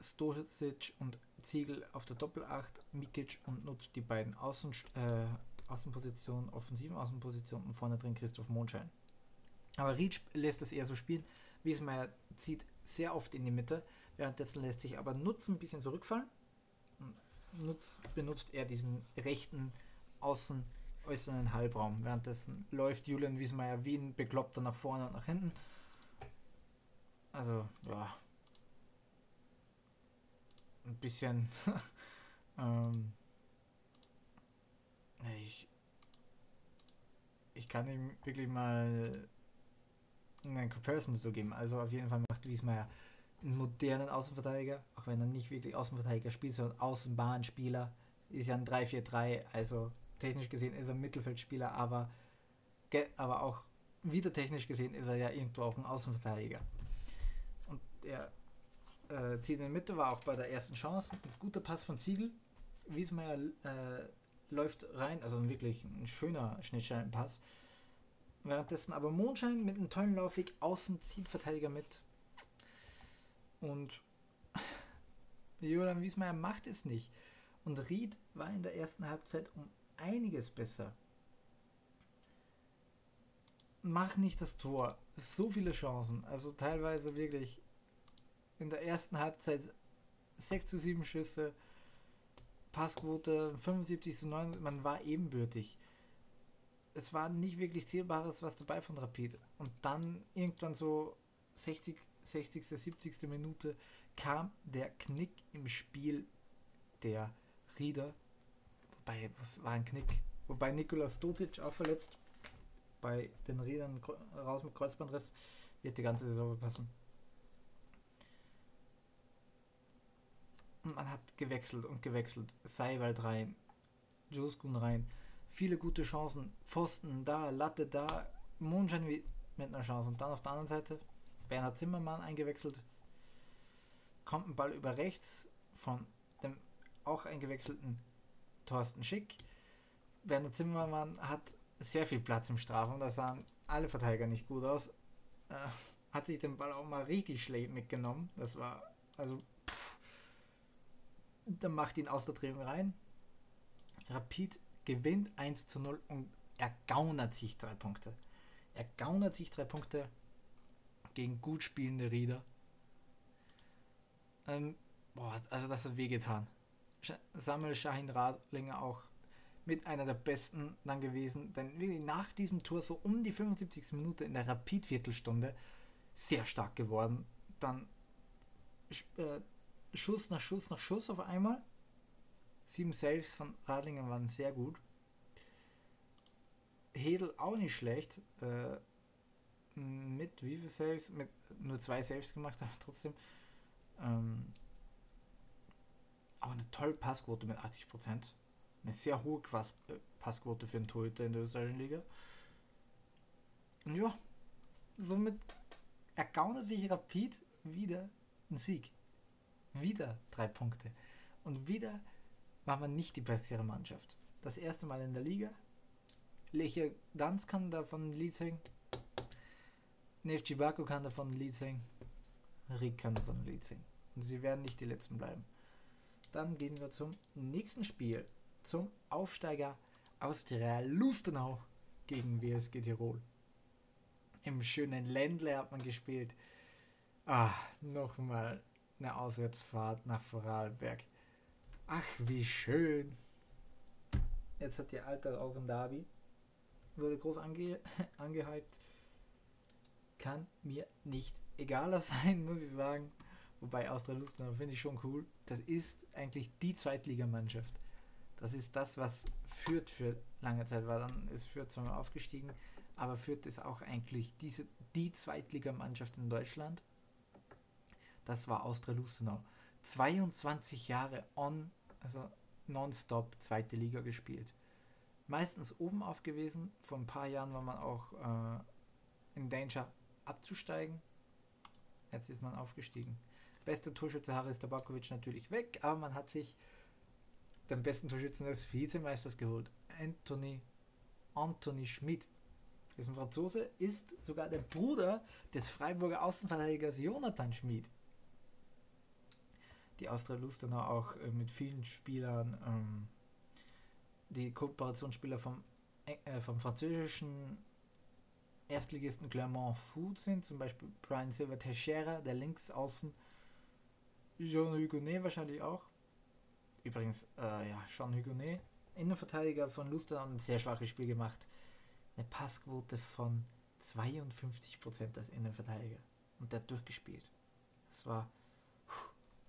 Stosic und Ziegel auf der Doppelacht, Mikic und nutzt die beiden Außen, äh, Außenpositionen, offensiven Außenpositionen und vorne drin Christoph Mondschein. Aber Ried lässt es eher so spielen. Wiesmeier zieht sehr oft in die Mitte, währenddessen lässt sich aber Nutz ein bisschen zurückfallen. Nutz benutzt er diesen rechten Außen äußeren Halbraum. Währenddessen läuft Julian Wiesmeier wie ein Bekloppter nach vorne und nach hinten. Also, ja. Ein bisschen ähm, ich, ich kann ihm wirklich mal einen Comparison so geben. Also auf jeden Fall macht Wiesmeier einen modernen Außenverteidiger, auch wenn er nicht wirklich Außenverteidiger spielt, sondern Außenbahnspieler. Ist ja ein 3-4-3, also technisch gesehen ist er Mittelfeldspieler, aber, aber auch wieder technisch gesehen ist er ja irgendwo auch ein Außenverteidiger. Und er äh, zieht in die Mitte, war auch bei der ersten Chance. Ein guter Pass von Ziegel. Wiesmeier äh, läuft rein, also wirklich ein schöner Schnittstellenpass. Währenddessen aber Mondschein mit einem tollen Laufweg außen zieht Verteidiger mit. Und Julian Wiesmeier macht es nicht. Und Ried war in der ersten Halbzeit um einiges besser. Mach nicht das Tor. So viele Chancen. Also teilweise wirklich in der ersten Halbzeit 6 zu 7 Schüsse. Passquote 75 zu 9. Man war ebenbürtig es war nicht wirklich Zählbares was dabei von Rapid. Und dann irgendwann so 60, 60. 70. Minute kam der Knick im Spiel der Rieder. Wobei, was war ein Knick? Wobei Nikolas Stotic auch verletzt. Bei den Riedern raus mit Kreuzbandriss wird die ganze Saison passen. Und man hat gewechselt und gewechselt. Seiwald rein, Juskun rein viele gute Chancen. Pfosten da, Latte da, Mondschein mit einer Chance. Und dann auf der anderen Seite Bernhard Zimmermann eingewechselt. Kommt ein Ball über rechts von dem auch eingewechselten Thorsten Schick. Bernhard Zimmermann hat sehr viel Platz im Strafraum. Da sahen alle Verteidiger nicht gut aus. Äh, hat sich den Ball auch mal richtig schlecht mitgenommen. Das war also. Dann macht ihn aus der Drehung rein. Rapid gewinnt 1 zu 0 und ergaunert sich drei Punkte. Er gaunert sich drei Punkte gegen gut spielende Rieder. Ähm, boah, also das hat wehgetan. Samuel Shahin Radlinger auch mit einer der besten dann gewesen. Denn wirklich nach diesem Tor so um die 75. Minute in der Rapid-Viertelstunde sehr stark geworden. Dann äh, Schuss nach Schuss nach Schuss auf einmal. Sieben Saves von Radlinger waren sehr gut. Hedel auch nicht schlecht. Äh, mit wie viele Saves? Mit nur zwei Saves gemacht, aber trotzdem. Ähm, auch eine tolle Passquote mit 80%. Eine sehr hohe Quas äh, Passquote für einen Torhüter in der österreichischen Liga. Und ja, somit ergaunert sich Rapid wieder ein Sieg. Wieder drei Punkte. Und wieder war man nicht die bessere Mannschaft. Das erste Mal in der Liga. Lechia Danz kann davon ein Lied singen. Nefci Baku kann davon ein Lied singen. Rick kann davon ein Lied singen. Und sie werden nicht die Letzten bleiben. Dann gehen wir zum nächsten Spiel. Zum Aufsteiger Austria Lustenau gegen WSG Tirol. Im schönen Ländle hat man gespielt. Ah, nochmal eine Auswärtsfahrt nach Vorarlberg. Ach, wie schön. Jetzt hat die Alter auch ein Derby. Wurde groß ange angehypt. Kann mir nicht egaler sein, muss ich sagen. Wobei Austria Lustenau finde ich schon cool. Das ist eigentlich die Zweitligamannschaft. Das ist das, was Fürth für lange Zeit war. Dann ist Fürth zwar aufgestiegen, aber Fürth ist auch eigentlich diese, die Zweitligamannschaft in Deutschland. Das war Austria Lustenau. 22 Jahre on, also nonstop zweite Liga gespielt. Meistens oben auf gewesen. Vor ein paar Jahren war man auch äh, in Danger abzusteigen. Jetzt ist man aufgestiegen. Bester Torschütze Haris Tabakovic natürlich weg, aber man hat sich den besten Torschützen des Vizemeisters geholt. Anthony, Anthony Schmidt. Das ist ein Franzose, ist sogar der Bruder des Freiburger Außenverteidigers Jonathan Schmid die Austria Lustenau auch äh, mit vielen Spielern, ähm, die Kooperationsspieler vom, äh, vom französischen Erstligisten Clermont Food sind, zum Beispiel Brian Silver Teixeira, der links außen, Jean Hugonet wahrscheinlich auch. Übrigens, äh, ja, Jean Hugonet, Innenverteidiger von Lustenau, ein sehr schwaches Spiel gemacht. Eine Passquote von 52% als Innenverteidiger. Und der hat durchgespielt. Das war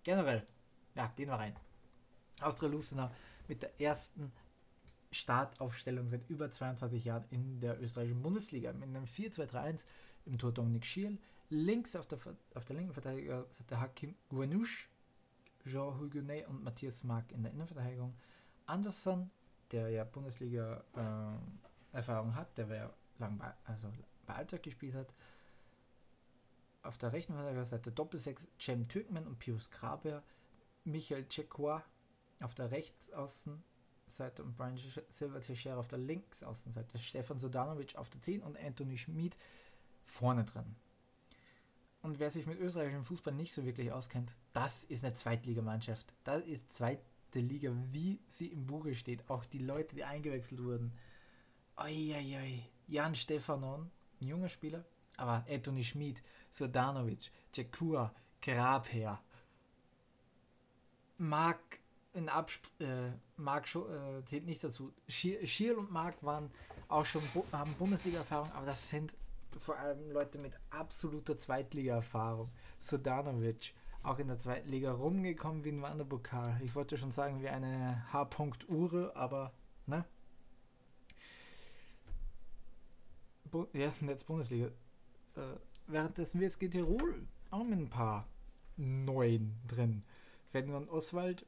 generell, ja, gehen wir rein. Austria Lustenau mit der ersten Startaufstellung seit über 22 Jahren in der österreichischen Bundesliga. Mit einem 4-2-3-1 im Tor Dominik Schiel. Links auf der, auf der linken Verteidigerseite Hakim Guanouche, Jean Huguenet und Matthias Mark in der Innenverteidigung. Anderson, der ja Bundesliga-Erfahrung äh, hat, der ja lang bei, also bei Alltag gespielt hat. Auf der rechten Verteidigerseite Doppelsechs Cem Türkmen und Pius Graber. Michael Cekwa auf der Rechtsaußenseite und Brian Silva Teixeira auf der Linksaußenseite. Stefan Sodanovic auf der 10 und Anthony Schmid vorne drin. Und wer sich mit österreichischem Fußball nicht so wirklich auskennt, das ist eine Zweitligamannschaft. Das ist zweite Liga, wie sie im Buche steht. Auch die Leute, die eingewechselt wurden. Eieiei. Jan Stefanon, ein junger Spieler, aber Anthony Schmid, Sodanovic, Jakua, Grabher, Mark in Absp äh, Mark äh, zählt nicht dazu. Schiel und Mark waren auch schon haben Bundesliga-Erfahrung, aber das sind vor allem Leute mit absoluter Zweitliga-Erfahrung. Sodanovic, auch in der zweiten Liga rumgekommen wie ein Wanderpokal. Ich wollte schon sagen, wie eine H-Punkt-Ure, aber ne? Bu ja, jetzt Bundesliga. Äh, währenddessen WSG Tirol auch mit ein paar neuen drin. Ferdinand Oswald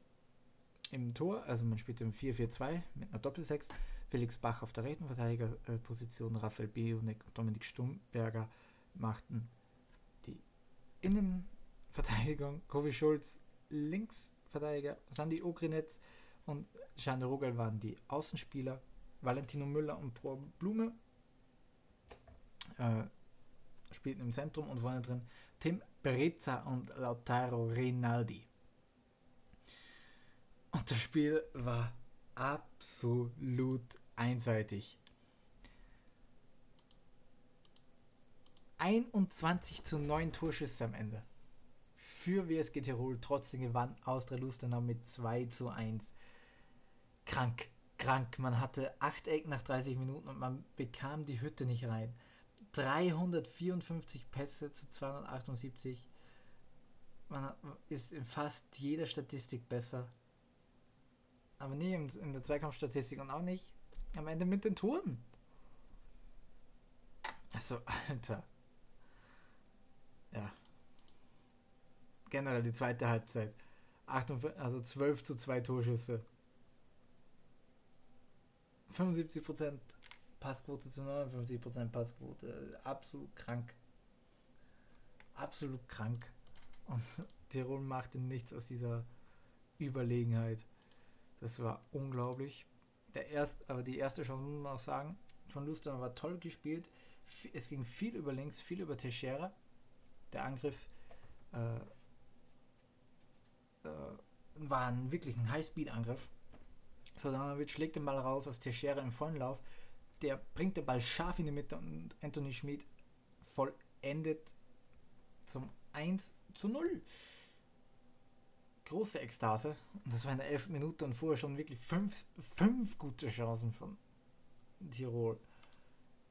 im Tor, also man spielt im 4-4-2 mit einer Doppelsechs. Felix Bach auf der rechten Verteidigerposition, Raphael Bionek und Dominik Stumberger machten die Innenverteidigung, Kovi Schulz Linksverteidiger, Sandy Ogrinetz und Jean Rogel waren die Außenspieler, Valentino Müller und Pro Blume äh, spielten im Zentrum und vorne drin Tim Berezza und Lautaro Rinaldi. Und das Spiel war absolut einseitig. 21 zu 9 Torschüsse am Ende. Für WSG Tirol trotzdem gewann Austria Lustenau mit 2 zu 1. Krank, krank. Man hatte 8 Ecken nach 30 Minuten und man bekam die Hütte nicht rein. 354 Pässe zu 278. Man ist in fast jeder Statistik besser aber nie in der Zweikampfstatistik und auch nicht am Ende mit den Toren. Also, Alter. Ja. Generell die zweite Halbzeit. 48, also 12 zu 2 Torschüsse. 75% Passquote zu 59% Passquote. Absolut krank. Absolut krank. Und Tirol machte nichts aus dieser Überlegenheit. Das war unglaublich. Der erst, aber die erste Chance muss man auch sagen, von Luster war toll gespielt. Es ging viel über links, viel über Teixeira. Der Angriff äh, äh, war ein, wirklich ein High-Speed-Angriff. Sodanovic schlägt den Ball raus aus Teixeira im vollen Lauf. Der bringt den Ball scharf in die Mitte und Anthony Schmid vollendet zum 1 zu 0 große Ekstase. Und das war in der 11 Minuten und vorher schon wirklich fünf, fünf gute Chancen von Tirol.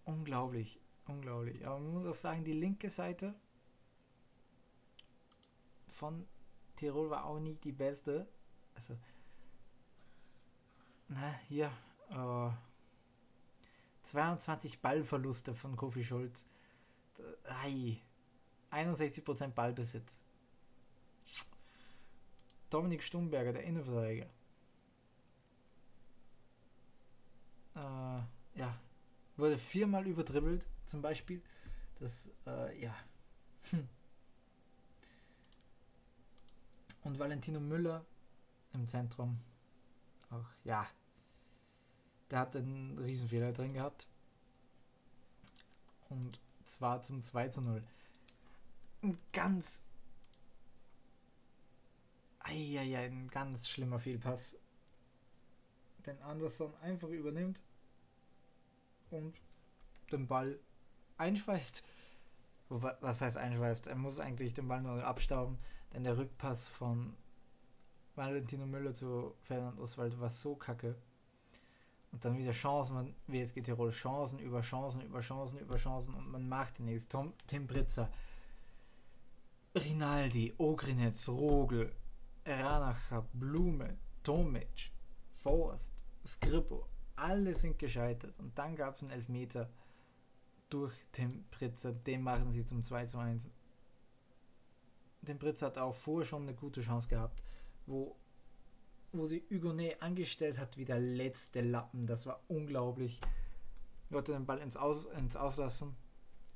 Unglaublich, unglaublich. Aber man muss auch sagen, die linke Seite von Tirol war auch nicht die beste. Also, na, hier, äh, 22 Ballverluste von Kofi Schulz. 61% Ballbesitz. Dominik Stumberger, der Innenverteidiger. Äh, ja, wurde viermal überdribbelt, zum Beispiel. Das, äh, ja. Hm. Und Valentino Müller im Zentrum. Auch, ja. Der hat einen Riesenfehler drin gehabt. Und zwar zum 2 zu 0. Ein ganz Eieiei, ein ganz schlimmer Fehlpass. Den Anderson einfach übernimmt und den Ball einschweißt. Was heißt einschweißt? Er muss eigentlich den Ball nur abstauben, denn der Rückpass von Valentino Müller zu Ferdinand Oswald war so kacke. Und dann wieder Chancen, WSG Tirol, Chancen über Chancen über Chancen über Chancen und man macht den nächsten. Tom, Tim Britzer, Rinaldi, Ogrinetz, Rogel, Ranacher, Blume, Tomic, Forst, Skrippo, Alle sind gescheitert. Und dann gab es einen Elfmeter durch den Pritzer. Den machen sie zum 2 zu 1. Den Pritzer hat auch vorher schon eine gute Chance gehabt, wo, wo sie Hugonet angestellt hat wie der letzte Lappen. Das war unglaublich. Wollte den Ball ins, Aus, ins Auslassen.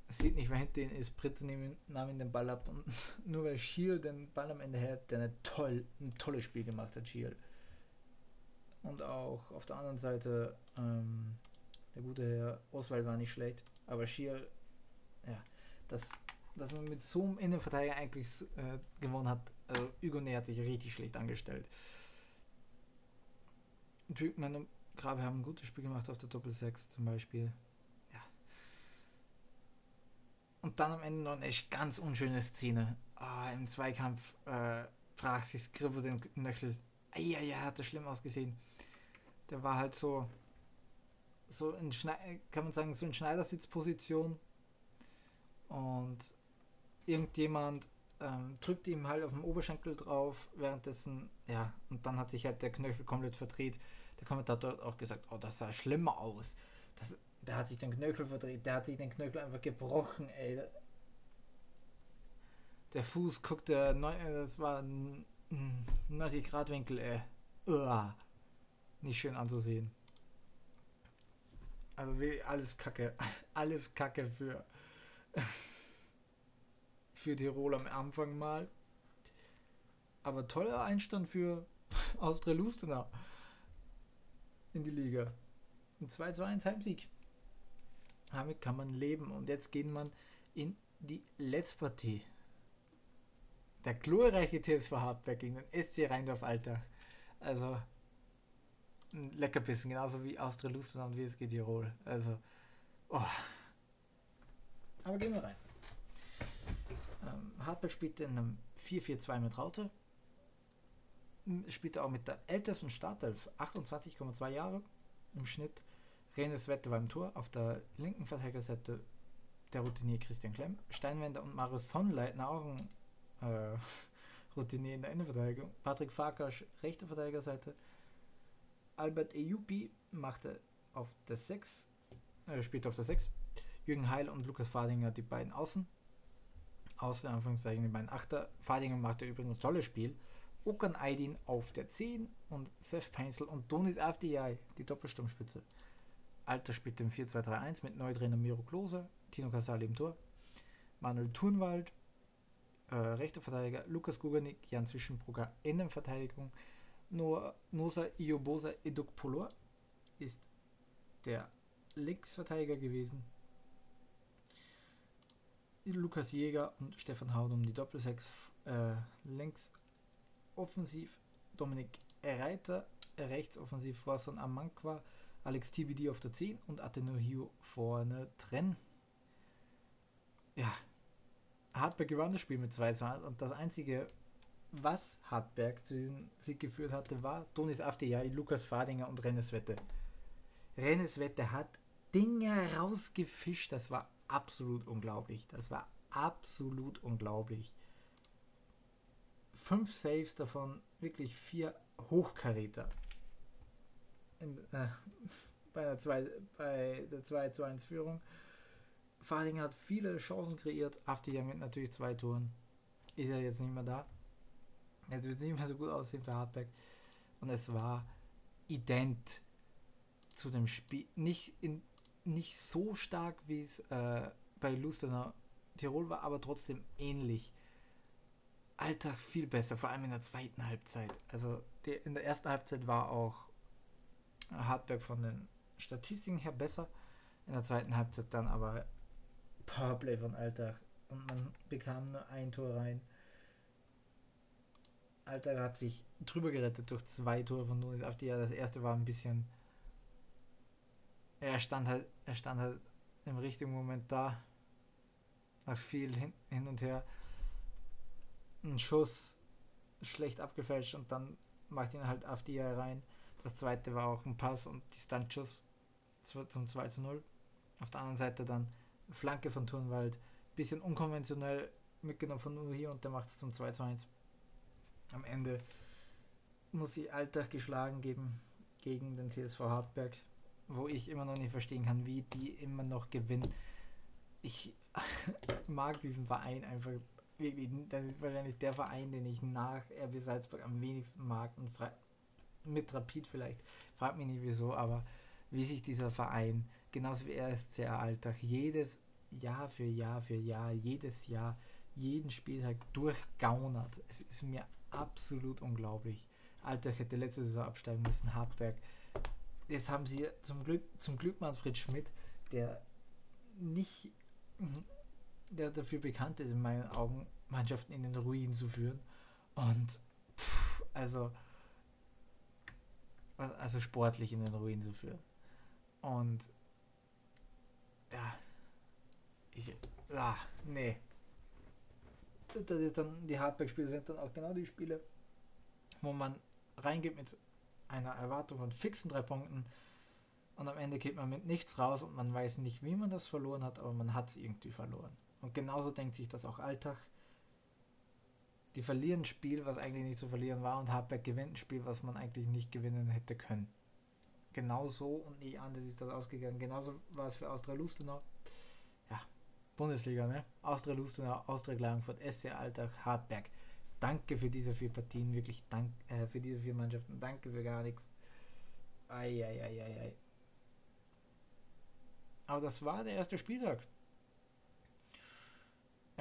Sieht nicht, wer hinter ihn ist. Pritzer nahm ihn den Ball ab. Und nur weil Schiel den Ball am Ende hat, der eine toll, ein tolles Spiel gemacht hat, Schiel. Und auch auf der anderen Seite, ähm, der gute Herr Oswald war nicht schlecht, aber Schier, ja, dass, dass man mit so einem Innenverteidiger eigentlich äh, gewonnen hat, also Hugonet hat sich richtig schlecht angestellt. Und meine Grabe haben ein gutes Spiel gemacht auf der Doppel 6 zum Beispiel. Ja. Und dann am Ende noch eine echt ganz unschöne Szene. Ah, Im Zweikampf äh, brach sich Skripper den Knöchel. Eieiei, hat das schlimm ausgesehen der war halt so, so in Schnei kann man sagen, so in Schneidersitzposition. Und irgendjemand ähm, drückt ihm halt auf dem Oberschenkel drauf, währenddessen, ja, und dann hat sich halt der Knöchel komplett verdreht. Der Kommentator hat auch gesagt, oh, das sah schlimmer aus. Das, der hat sich den Knöchel verdreht, der hat sich den Knöchel einfach gebrochen, ey. Der Fuß guckte, das war ein 90 Grad Winkel, ey. Uah nicht schön anzusehen. Also alles Kacke. Alles Kacke für, für Tirol am Anfang mal. Aber toller Einstand für Austria Lustenau in die Liga. Ein 2 zu 1 Heimsieg. Damit kann man leben. Und jetzt geht man in die letzte Partie. Der glorreiche TSV Hartberg gegen den SC Rheindorf Alter. Also ein Leckerbissen, genauso wie Austria Lustenau und WSG Tirol. Also, oh. Aber gehen wir rein. Ähm, Hartberg spielte in einem 4-4-2 mit Raute. Spielte auch mit der ältesten Startelf, 28,2 Jahre im Schnitt. Renes Wette war im Tor. Auf der linken Verteidigerseite der Routinier Christian Klemm. Steinwender und Marius Sonnleitner auch ein äh, Routinier in der Innenverteidigung. Patrick Farkas, rechte Verteidigerseite. Albert Ejupi machte auf der 6, äh, spielte auf der 6. Jürgen Heil und Lukas Fadinger die beiden Außen. Außen Anführungszeichen die beiden Achter. Fadinger machte übrigens ein tolles Spiel. Okan Aydin auf der 10 und Seth Pencil und Donis FDI, die Doppelsturmspitze. Alter spielte im 4-2-3-1 mit Neutrainer Miro Klose, Tino Casale im Tor, Manuel Thunwald, äh, rechter Verteidiger, Lukas Guganik, Jan Zwischenbrugger in der Verteidigung, Nosa Iobosa Edukpolor ist der Linksverteidiger gewesen. Lukas Jäger und Stefan Haud um die Doppelsechs äh, links offensiv. Dominik Reiter rechts offensiv war son Amankwa, Alex TBD auf der 10 und Atenohio vorne drin. Ja, Hartberg gewann das Spiel mit 2-2 und das einzige was Hartberg zu diesem Sieg geführt hatte, war Donis Afdejai, Lukas Fadinger und Rennes Wette. Rennes Wette hat Dinge rausgefischt, das war absolut unglaublich. Das war absolut unglaublich. Fünf Saves davon, wirklich vier Hochkaräter. In, äh, bei, der 2, bei der 2 zu 1 Führung. Fadinger hat viele Chancen kreiert, Afdejai mit natürlich zwei Toren. Ist ja jetzt nicht mehr da. Jetzt wird es nicht mehr so gut aussehen für Hardback. Und es war ident zu dem Spiel. Nicht, in, nicht so stark, wie es äh, bei Lustenau Tirol war, aber trotzdem ähnlich. Alltag viel besser, vor allem in der zweiten Halbzeit. Also die, in der ersten Halbzeit war auch Hartberg von den Statistiken her besser. In der zweiten Halbzeit dann aber Powerplay von Alltag. Und man bekam nur ein Tor rein. Alter hat sich drüber gerettet durch zwei Tore von Nunes auf die Das erste war ein bisschen. Er stand halt, er stand halt im richtigen Moment da. Nach viel hin, hin und her. Ein Schuss schlecht abgefälscht und dann macht ihn halt auf die rein. Das zweite war auch ein Pass und Distanzschuss zum 2 zu 0. Auf der anderen Seite dann Flanke von Turnwald. Bisschen unkonventionell mitgenommen von hier und der macht es zum 2 zu 1 am Ende muss sie Alltag geschlagen geben gegen den TSV Hartberg. wo ich immer noch nicht verstehen kann, wie die immer noch gewinnen. Ich mag diesen Verein einfach wirklich. Das ist wahrscheinlich der Verein, den ich nach RB Salzburg am wenigsten mag und mit Rapid vielleicht. Frag mich nicht wieso, aber wie sich dieser Verein, genauso wie RSC Alltag, jedes Jahr für Jahr für Jahr, jedes Jahr, jeden Spieltag durchgaunert. Es ist mir absolut unglaublich. Alltag hätte letzte Saison absteigen müssen, Hartberg. Jetzt haben sie zum Glück, zum Glück Manfred Schmidt, der nicht, der dafür bekannt ist, in meinen Augen, Mannschaften in den Ruin zu führen. Und, pff, also, also sportlich in den Ruin zu führen. Und, ja, ich, ah, nee. Das ist dann, die Hardback-Spiele sind dann auch genau die Spiele, wo man reingeht mit einer Erwartung von fixen drei Punkten und am Ende geht man mit nichts raus und man weiß nicht, wie man das verloren hat, aber man hat es irgendwie verloren. Und genauso denkt sich das auch Alltag. Die verlieren ein Spiel, was eigentlich nicht zu verlieren war, und Hardback gewinnt ein Spiel, was man eigentlich nicht gewinnen hätte können. Genauso und nicht anders ist das ausgegangen. Genauso war es für Austria Lustenau. Ja, Bundesliga, ne? Austria Lustenau, Austria Klagenfurt, SC Alltag, Hartberg. Danke für diese vier Partien, wirklich dank, äh, für diese vier Mannschaften. Danke für gar nichts. Eieieiei. Aber das war der erste Spieltag.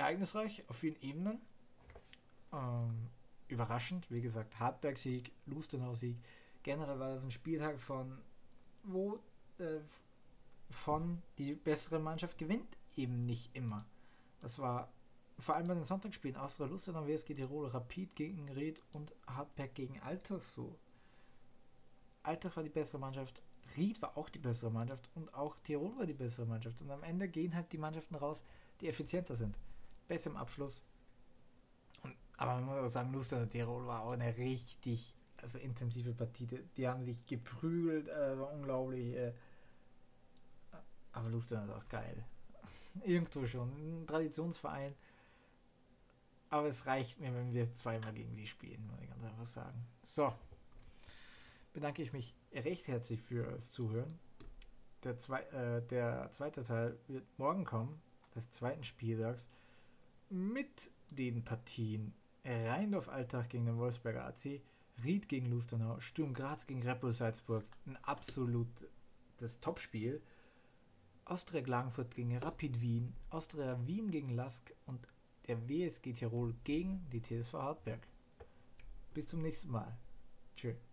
Ereignisreich auf vielen Ebenen. Ähm, überraschend, wie gesagt, Hartberg-Sieg, Lustenau-Sieg. Generell war das ein Spieltag von, wo äh, von die bessere Mannschaft gewinnt eben nicht immer. Das war vor allem bei den Sonntagsspielen Austria Lustenau, WSG Tirol, Rapid gegen Ried und Hartberg gegen Altach so. Altach war die bessere Mannschaft, Ried war auch die bessere Mannschaft und auch Tirol war die bessere Mannschaft. Und am Ende gehen halt die Mannschaften raus, die effizienter sind. Besser im Abschluss. Und, aber man muss auch sagen, Lustenau Tirol war auch eine richtig also intensive Partie. Die haben sich geprügelt, äh, war unglaublich. Äh, aber Lustenau ist auch geil. Irgendwo schon. Ein Traditionsverein. Aber es reicht mir, wenn wir zweimal gegen sie spielen, muss ich ganz einfach sagen. So. Bedanke ich mich recht herzlich fürs Zuhören. Der, zwei, äh, der zweite Teil wird morgen kommen, des zweiten Spieltags, mit den Partien Rheindorf Alltag gegen den Wolfsberger AC, Ried gegen Lustenau, Sturm Graz gegen Red Salzburg. Ein absolutes Topspiel. Austria Klagenfurt gegen Rapid Wien, Austria Wien gegen Lask und der WSG Tirol gegen die TSV Hartberg. Bis zum nächsten Mal. Tschüss.